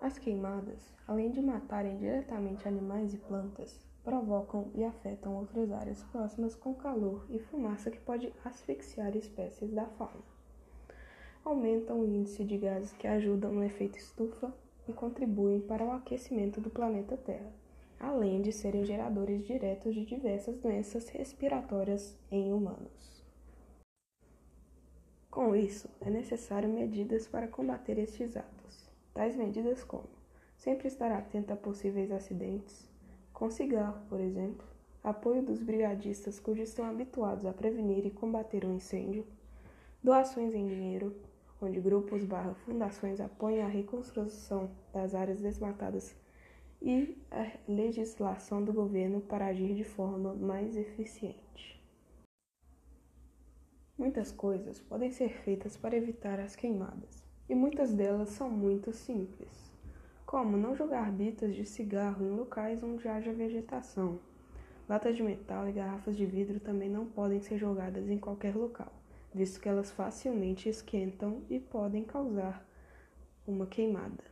As queimadas, além de matarem diretamente animais e plantas, provocam e afetam outras áreas próximas com calor e fumaça que pode asfixiar espécies da fauna. Aumentam o índice de gases que ajudam no efeito estufa e contribuem para o aquecimento do planeta Terra, além de serem geradores diretos de diversas doenças respiratórias em humanos. Com isso, é necessário medidas para combater estes atos. Tais medidas como sempre estar atento a possíveis acidentes, com cigarro, por exemplo, apoio dos brigadistas cujos estão habituados a prevenir e combater um incêndio, doações em dinheiro, onde grupos barra fundações apoiam a reconstrução das áreas desmatadas e a legislação do governo para agir de forma mais eficiente. Muitas coisas podem ser feitas para evitar as queimadas, e muitas delas são muito simples, como não jogar bitas de cigarro em locais onde haja vegetação. Latas de metal e garrafas de vidro também não podem ser jogadas em qualquer local, visto que elas facilmente esquentam e podem causar uma queimada.